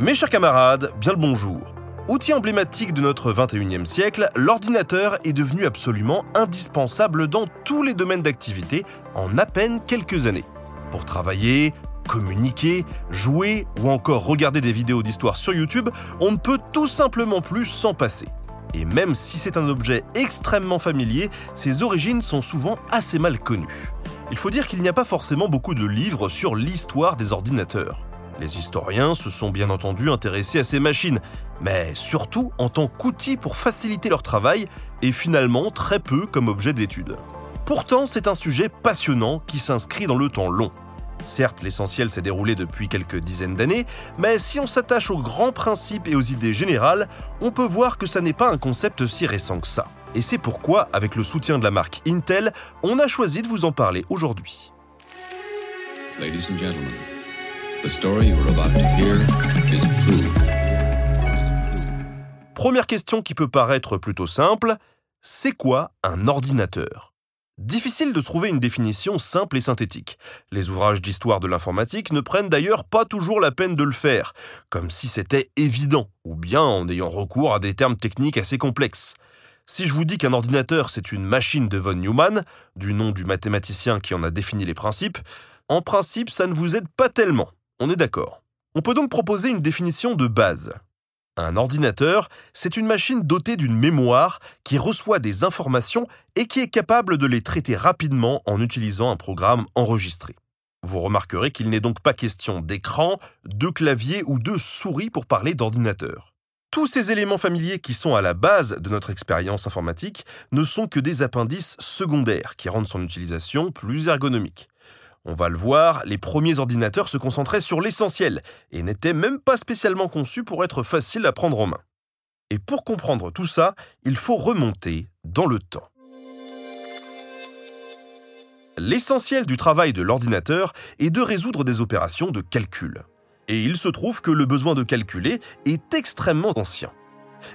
Mes chers camarades, bien le bonjour. Outil emblématique de notre 21e siècle, l'ordinateur est devenu absolument indispensable dans tous les domaines d'activité en à peine quelques années. Pour travailler, communiquer, jouer ou encore regarder des vidéos d'histoire sur YouTube, on ne peut tout simplement plus s'en passer. Et même si c'est un objet extrêmement familier, ses origines sont souvent assez mal connues. Il faut dire qu'il n'y a pas forcément beaucoup de livres sur l'histoire des ordinateurs. Les historiens se sont bien entendu intéressés à ces machines, mais surtout en tant qu'outil pour faciliter leur travail et finalement très peu comme objet d'étude. Pourtant, c'est un sujet passionnant qui s'inscrit dans le temps long. Certes, l'essentiel s'est déroulé depuis quelques dizaines d'années, mais si on s'attache aux grands principes et aux idées générales, on peut voir que ça n'est pas un concept si récent que ça. Et c'est pourquoi, avec le soutien de la marque Intel, on a choisi de vous en parler aujourd'hui. Première question qui peut paraître plutôt simple, c'est quoi un ordinateur? Difficile de trouver une définition simple et synthétique. Les ouvrages d'histoire de l'informatique ne prennent d'ailleurs pas toujours la peine de le faire, comme si c'était évident, ou bien en ayant recours à des termes techniques assez complexes. Si je vous dis qu'un ordinateur c'est une machine de von Neumann, du nom du mathématicien qui en a défini les principes, en principe ça ne vous aide pas tellement, on est d'accord. On peut donc proposer une définition de base. Un ordinateur, c'est une machine dotée d'une mémoire qui reçoit des informations et qui est capable de les traiter rapidement en utilisant un programme enregistré. Vous remarquerez qu'il n'est donc pas question d'écran, de clavier ou de souris pour parler d'ordinateur. Tous ces éléments familiers qui sont à la base de notre expérience informatique ne sont que des appendices secondaires qui rendent son utilisation plus ergonomique. On va le voir, les premiers ordinateurs se concentraient sur l'essentiel et n'étaient même pas spécialement conçus pour être faciles à prendre en main. Et pour comprendre tout ça, il faut remonter dans le temps. L'essentiel du travail de l'ordinateur est de résoudre des opérations de calcul. Et il se trouve que le besoin de calculer est extrêmement ancien.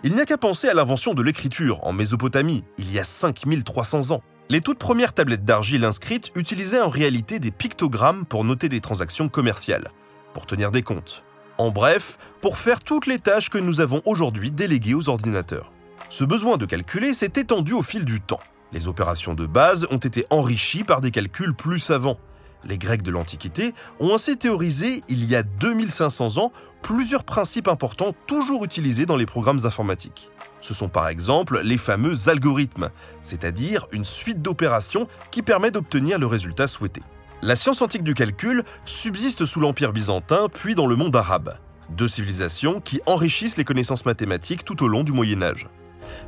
Il n'y a qu'à penser à l'invention de l'écriture en Mésopotamie, il y a 5300 ans. Les toutes premières tablettes d'argile inscrites utilisaient en réalité des pictogrammes pour noter des transactions commerciales, pour tenir des comptes. En bref, pour faire toutes les tâches que nous avons aujourd'hui déléguées aux ordinateurs. Ce besoin de calculer s'est étendu au fil du temps. Les opérations de base ont été enrichies par des calculs plus savants. Les Grecs de l'Antiquité ont ainsi théorisé, il y a 2500 ans, plusieurs principes importants toujours utilisés dans les programmes informatiques. Ce sont par exemple les fameux algorithmes, c'est-à-dire une suite d'opérations qui permet d'obtenir le résultat souhaité. La science antique du calcul subsiste sous l'Empire byzantin puis dans le monde arabe, deux civilisations qui enrichissent les connaissances mathématiques tout au long du Moyen Âge.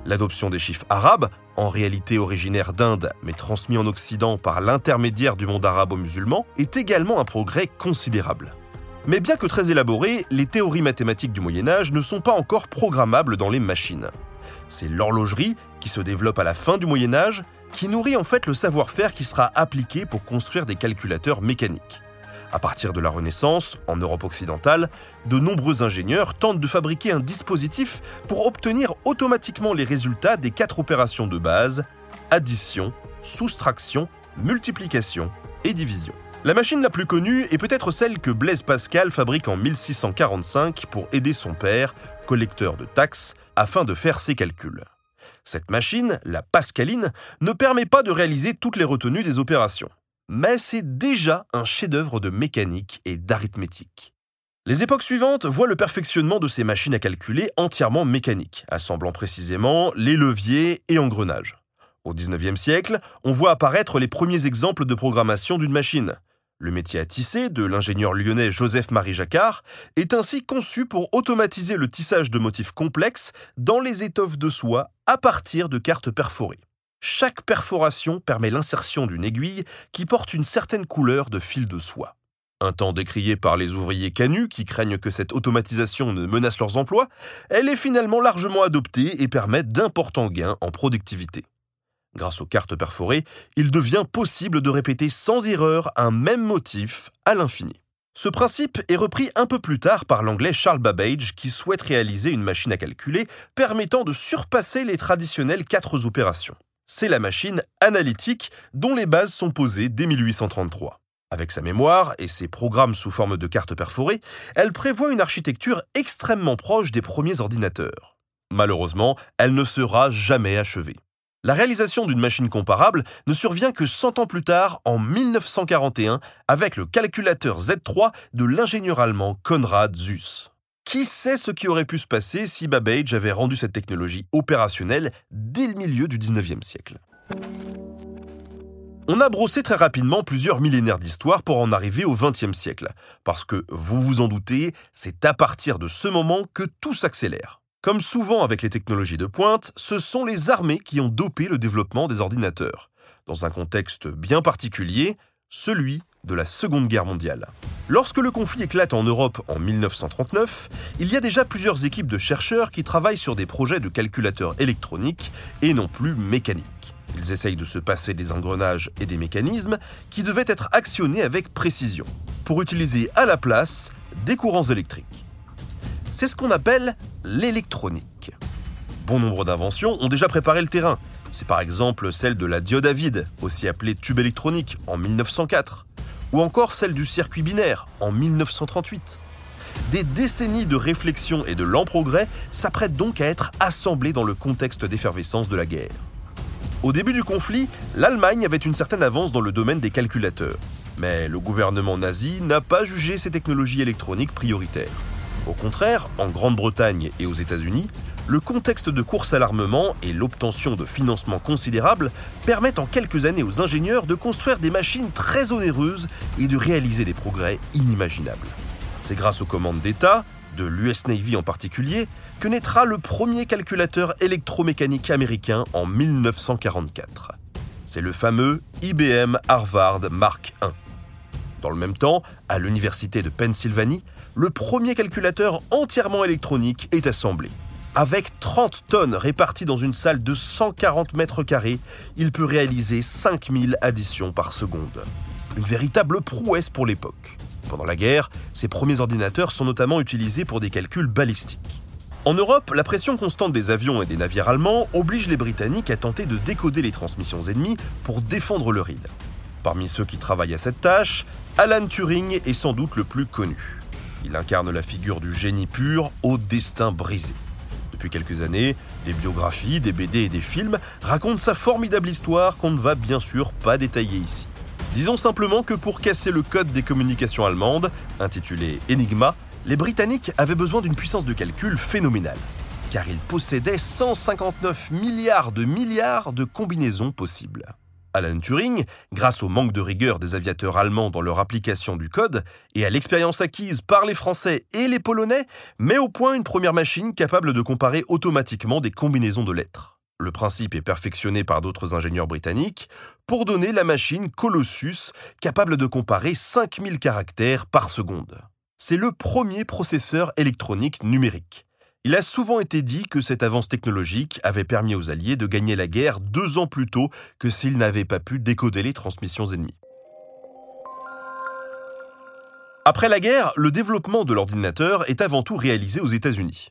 L'adoption des chiffres arabes, en réalité originaires d'Inde mais transmis en Occident par l'intermédiaire du monde arabo-musulman, est également un progrès considérable. Mais bien que très élaborées, les théories mathématiques du Moyen Âge ne sont pas encore programmables dans les machines. C'est l'horlogerie, qui se développe à la fin du Moyen Âge, qui nourrit en fait le savoir-faire qui sera appliqué pour construire des calculateurs mécaniques. À partir de la Renaissance, en Europe occidentale, de nombreux ingénieurs tentent de fabriquer un dispositif pour obtenir automatiquement les résultats des quatre opérations de base addition, soustraction, multiplication et division. La machine la plus connue est peut-être celle que Blaise Pascal fabrique en 1645 pour aider son père, collecteur de taxes, afin de faire ses calculs. Cette machine, la Pascaline, ne permet pas de réaliser toutes les retenues des opérations, mais c'est déjà un chef-d'œuvre de mécanique et d'arithmétique. Les époques suivantes voient le perfectionnement de ces machines à calculer entièrement mécaniques, assemblant précisément les leviers et engrenages. Au XIXe siècle, on voit apparaître les premiers exemples de programmation d'une machine, le métier à tisser de l'ingénieur lyonnais Joseph-Marie Jacquard est ainsi conçu pour automatiser le tissage de motifs complexes dans les étoffes de soie à partir de cartes perforées. Chaque perforation permet l'insertion d'une aiguille qui porte une certaine couleur de fil de soie. Un temps décrié par les ouvriers canuts qui craignent que cette automatisation ne menace leurs emplois, elle est finalement largement adoptée et permet d'importants gains en productivité. Grâce aux cartes perforées, il devient possible de répéter sans erreur un même motif à l'infini. Ce principe est repris un peu plus tard par l'anglais Charles Babbage qui souhaite réaliser une machine à calculer permettant de surpasser les traditionnelles quatre opérations. C'est la machine analytique dont les bases sont posées dès 1833. Avec sa mémoire et ses programmes sous forme de cartes perforées, elle prévoit une architecture extrêmement proche des premiers ordinateurs. Malheureusement, elle ne sera jamais achevée. La réalisation d'une machine comparable ne survient que 100 ans plus tard, en 1941, avec le calculateur Z3 de l'ingénieur allemand Konrad Zuse. Qui sait ce qui aurait pu se passer si Babbage avait rendu cette technologie opérationnelle dès le milieu du 19e siècle? On a brossé très rapidement plusieurs millénaires d'histoire pour en arriver au XXe siècle, parce que, vous vous en doutez, c'est à partir de ce moment que tout s'accélère. Comme souvent avec les technologies de pointe, ce sont les armées qui ont dopé le développement des ordinateurs, dans un contexte bien particulier, celui de la Seconde Guerre mondiale. Lorsque le conflit éclate en Europe en 1939, il y a déjà plusieurs équipes de chercheurs qui travaillent sur des projets de calculateurs électroniques et non plus mécaniques. Ils essayent de se passer des engrenages et des mécanismes qui devaient être actionnés avec précision, pour utiliser à la place des courants électriques. C'est ce qu'on appelle l'électronique. Bon nombre d'inventions ont déjà préparé le terrain. C'est par exemple celle de la diode à vide, aussi appelée tube électronique, en 1904, ou encore celle du circuit binaire, en 1938. Des décennies de réflexion et de lents progrès s'apprêtent donc à être assemblées dans le contexte d'effervescence de la guerre. Au début du conflit, l'Allemagne avait une certaine avance dans le domaine des calculateurs. Mais le gouvernement nazi n'a pas jugé ces technologies électroniques prioritaires. Au contraire, en Grande-Bretagne et aux États-Unis, le contexte de course à l'armement et l'obtention de financements considérables permettent en quelques années aux ingénieurs de construire des machines très onéreuses et de réaliser des progrès inimaginables. C'est grâce aux commandes d'État, de l'US Navy en particulier, que naîtra le premier calculateur électromécanique américain en 1944. C'est le fameux IBM Harvard Mark I. Dans le même temps, à l'Université de Pennsylvanie, le premier calculateur entièrement électronique est assemblé. Avec 30 tonnes réparties dans une salle de 140 mètres carrés, il peut réaliser 5000 additions par seconde. Une véritable prouesse pour l'époque. Pendant la guerre, ces premiers ordinateurs sont notamment utilisés pour des calculs balistiques. En Europe, la pression constante des avions et des navires allemands oblige les Britanniques à tenter de décoder les transmissions ennemies pour défendre leur île. Parmi ceux qui travaillent à cette tâche, Alan Turing est sans doute le plus connu. Il incarne la figure du génie pur au destin brisé. Depuis quelques années, des biographies, des BD et des films racontent sa formidable histoire qu'on ne va bien sûr pas détailler ici. Disons simplement que pour casser le code des communications allemandes, intitulé Enigma, les Britanniques avaient besoin d'une puissance de calcul phénoménale, car ils possédaient 159 milliards de milliards de combinaisons possibles. Alan Turing, grâce au manque de rigueur des aviateurs allemands dans leur application du code et à l'expérience acquise par les Français et les Polonais, met au point une première machine capable de comparer automatiquement des combinaisons de lettres. Le principe est perfectionné par d'autres ingénieurs britanniques pour donner la machine Colossus capable de comparer 5000 caractères par seconde. C'est le premier processeur électronique numérique. Il a souvent été dit que cette avance technologique avait permis aux Alliés de gagner la guerre deux ans plus tôt que s'ils n'avaient pas pu décoder les transmissions ennemies. Après la guerre, le développement de l'ordinateur est avant tout réalisé aux États-Unis.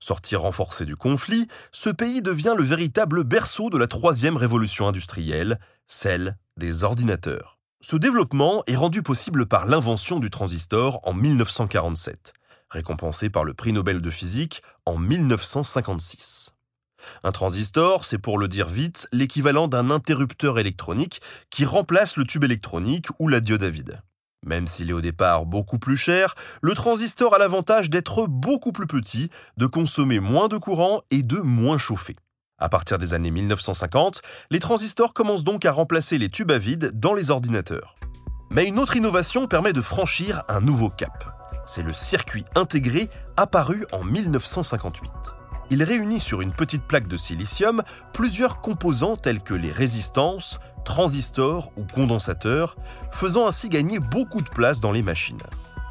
Sorti renforcé du conflit, ce pays devient le véritable berceau de la troisième révolution industrielle, celle des ordinateurs. Ce développement est rendu possible par l'invention du transistor en 1947, récompensé par le prix Nobel de physique en 1956. Un transistor, c'est pour le dire vite, l'équivalent d'un interrupteur électronique qui remplace le tube électronique ou la diode à vide. Même s'il est au départ beaucoup plus cher, le transistor a l'avantage d'être beaucoup plus petit, de consommer moins de courant et de moins chauffer. À partir des années 1950, les transistors commencent donc à remplacer les tubes à vide dans les ordinateurs. Mais une autre innovation permet de franchir un nouveau cap. C'est le circuit intégré apparu en 1958 il réunit sur une petite plaque de silicium plusieurs composants tels que les résistances, transistors ou condensateurs, faisant ainsi gagner beaucoup de place dans les machines.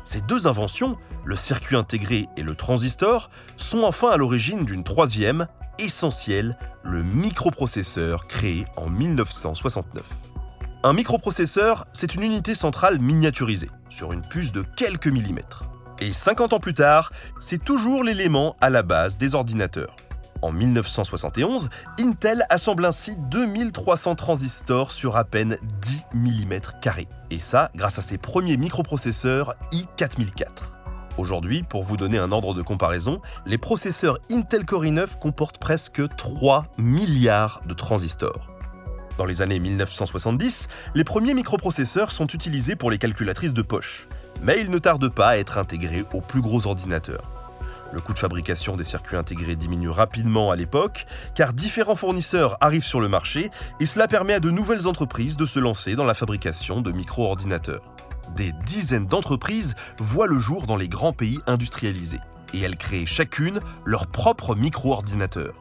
Ces deux inventions, le circuit intégré et le transistor, sont enfin à l'origine d'une troisième, essentielle, le microprocesseur créé en 1969. Un microprocesseur, c'est une unité centrale miniaturisée, sur une puce de quelques millimètres. Et 50 ans plus tard, c'est toujours l'élément à la base des ordinateurs. En 1971, Intel assemble ainsi 2300 transistors sur à peine 10 mm. Et ça grâce à ses premiers microprocesseurs i4004. Aujourd'hui, pour vous donner un ordre de comparaison, les processeurs Intel Core i9 comportent presque 3 milliards de transistors. Dans les années 1970, les premiers microprocesseurs sont utilisés pour les calculatrices de poche, mais ils ne tardent pas à être intégrés aux plus gros ordinateurs. Le coût de fabrication des circuits intégrés diminue rapidement à l'époque, car différents fournisseurs arrivent sur le marché et cela permet à de nouvelles entreprises de se lancer dans la fabrication de micro-ordinateurs. Des dizaines d'entreprises voient le jour dans les grands pays industrialisés, et elles créent chacune leur propre micro-ordinateur.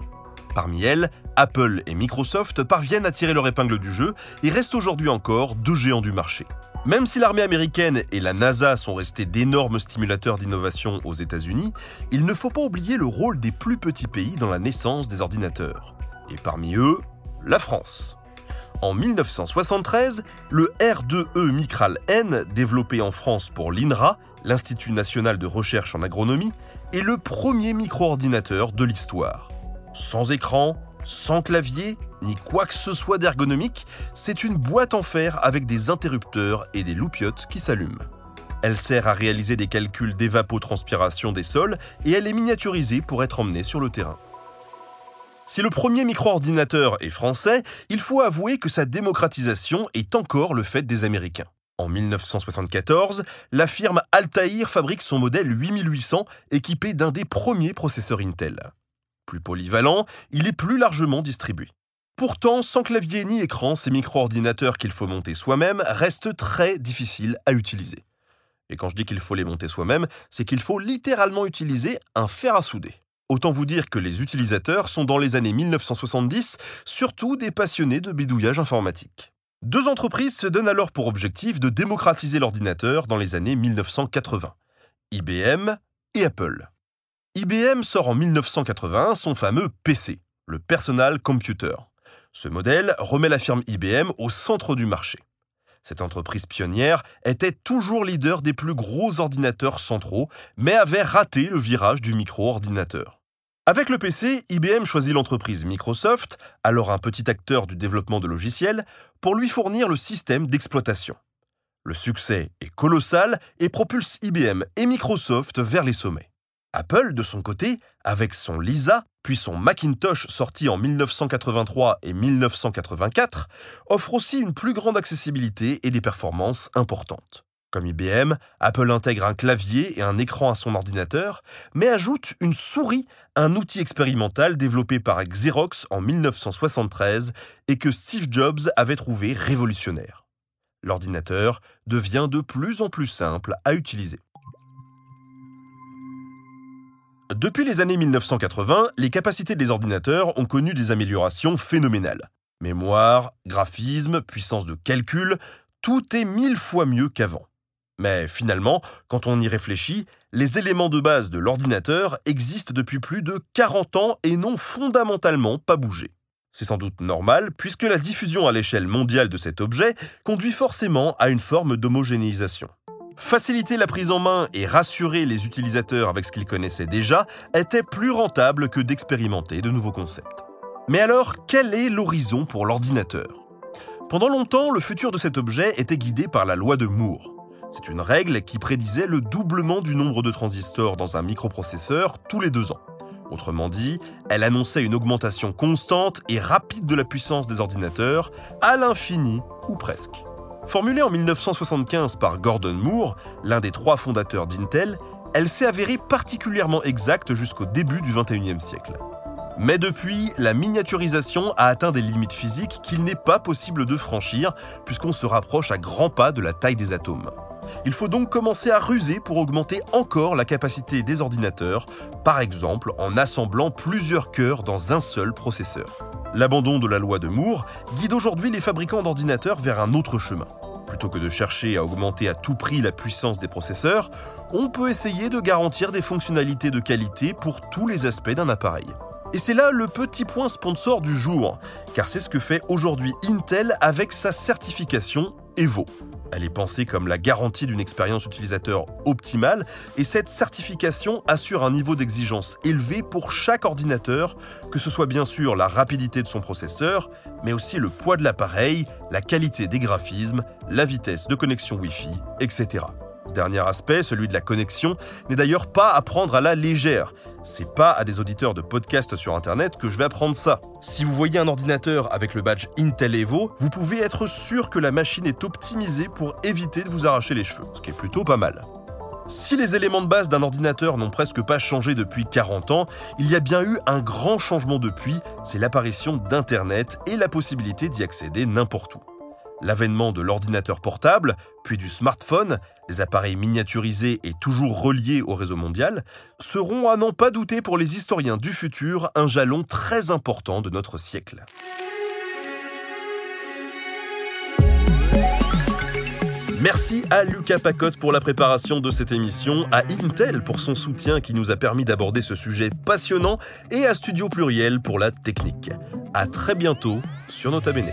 Parmi elles, Apple et Microsoft parviennent à tirer leur épingle du jeu et restent aujourd'hui encore deux géants du marché. Même si l'armée américaine et la NASA sont restés d'énormes stimulateurs d'innovation aux États-Unis, il ne faut pas oublier le rôle des plus petits pays dans la naissance des ordinateurs. Et parmi eux, la France. En 1973, le R2E Micral N, développé en France pour l'INRA, l'Institut national de recherche en agronomie, est le premier micro-ordinateur de l'histoire. Sans écran, sans clavier, ni quoi que ce soit d'ergonomique, c'est une boîte en fer avec des interrupteurs et des loupiottes qui s'allument. Elle sert à réaliser des calculs d'évapotranspiration des sols et elle est miniaturisée pour être emmenée sur le terrain. Si le premier micro-ordinateur est français, il faut avouer que sa démocratisation est encore le fait des Américains. En 1974, la firme Altair fabrique son modèle 8800 équipé d'un des premiers processeurs Intel. Plus polyvalent, il est plus largement distribué. Pourtant, sans clavier ni écran, ces micro-ordinateurs qu'il faut monter soi-même restent très difficiles à utiliser. Et quand je dis qu'il faut les monter soi-même, c'est qu'il faut littéralement utiliser un fer à souder. Autant vous dire que les utilisateurs sont dans les années 1970 surtout des passionnés de bidouillage informatique. Deux entreprises se donnent alors pour objectif de démocratiser l'ordinateur dans les années 1980, IBM et Apple. IBM sort en 1981 son fameux PC, le Personal Computer. Ce modèle remet la firme IBM au centre du marché. Cette entreprise pionnière était toujours leader des plus gros ordinateurs centraux, mais avait raté le virage du micro-ordinateur. Avec le PC, IBM choisit l'entreprise Microsoft, alors un petit acteur du développement de logiciels, pour lui fournir le système d'exploitation. Le succès est colossal et propulse IBM et Microsoft vers les sommets. Apple, de son côté, avec son Lisa, puis son Macintosh sorti en 1983 et 1984, offre aussi une plus grande accessibilité et des performances importantes. Comme IBM, Apple intègre un clavier et un écran à son ordinateur, mais ajoute une souris, un outil expérimental développé par Xerox en 1973 et que Steve Jobs avait trouvé révolutionnaire. L'ordinateur devient de plus en plus simple à utiliser. Depuis les années 1980, les capacités des ordinateurs ont connu des améliorations phénoménales. Mémoire, graphisme, puissance de calcul, tout est mille fois mieux qu'avant. Mais finalement, quand on y réfléchit, les éléments de base de l'ordinateur existent depuis plus de 40 ans et n'ont fondamentalement pas bougé. C'est sans doute normal, puisque la diffusion à l'échelle mondiale de cet objet conduit forcément à une forme d'homogénéisation. Faciliter la prise en main et rassurer les utilisateurs avec ce qu'ils connaissaient déjà était plus rentable que d'expérimenter de nouveaux concepts. Mais alors, quel est l'horizon pour l'ordinateur? Pendant longtemps, le futur de cet objet était guidé par la loi de Moore. C'est une règle qui prédisait le doublement du nombre de transistors dans un microprocesseur tous les deux ans. Autrement dit, elle annonçait une augmentation constante et rapide de la puissance des ordinateurs, à l'infini ou presque. Formulée en 1975 par Gordon Moore, l'un des trois fondateurs d'Intel, elle s'est avérée particulièrement exacte jusqu'au début du XXIe siècle. Mais depuis, la miniaturisation a atteint des limites physiques qu'il n'est pas possible de franchir puisqu'on se rapproche à grands pas de la taille des atomes. Il faut donc commencer à ruser pour augmenter encore la capacité des ordinateurs, par exemple en assemblant plusieurs cœurs dans un seul processeur. L'abandon de la loi de Moore guide aujourd'hui les fabricants d'ordinateurs vers un autre chemin. Plutôt que de chercher à augmenter à tout prix la puissance des processeurs, on peut essayer de garantir des fonctionnalités de qualité pour tous les aspects d'un appareil. Et c'est là le petit point sponsor du jour, car c'est ce que fait aujourd'hui Intel avec sa certification EVO. Elle est pensée comme la garantie d'une expérience utilisateur optimale et cette certification assure un niveau d'exigence élevé pour chaque ordinateur, que ce soit bien sûr la rapidité de son processeur, mais aussi le poids de l'appareil, la qualité des graphismes, la vitesse de connexion Wi-Fi, etc. Ce dernier aspect, celui de la connexion, n'est d'ailleurs pas à prendre à la légère. C'est pas à des auditeurs de podcasts sur internet que je vais apprendre ça. Si vous voyez un ordinateur avec le badge Intel Evo, vous pouvez être sûr que la machine est optimisée pour éviter de vous arracher les cheveux, ce qui est plutôt pas mal. Si les éléments de base d'un ordinateur n'ont presque pas changé depuis 40 ans, il y a bien eu un grand changement depuis, c'est l'apparition d'Internet et la possibilité d'y accéder n'importe où. L'avènement de l'ordinateur portable, puis du smartphone, les appareils miniaturisés et toujours reliés au réseau mondial, seront à n'en pas douter pour les historiens du futur un jalon très important de notre siècle. Merci à Lucas Pacotte pour la préparation de cette émission, à Intel pour son soutien qui nous a permis d'aborder ce sujet passionnant et à Studio Pluriel pour la technique. À très bientôt sur Nota Bene.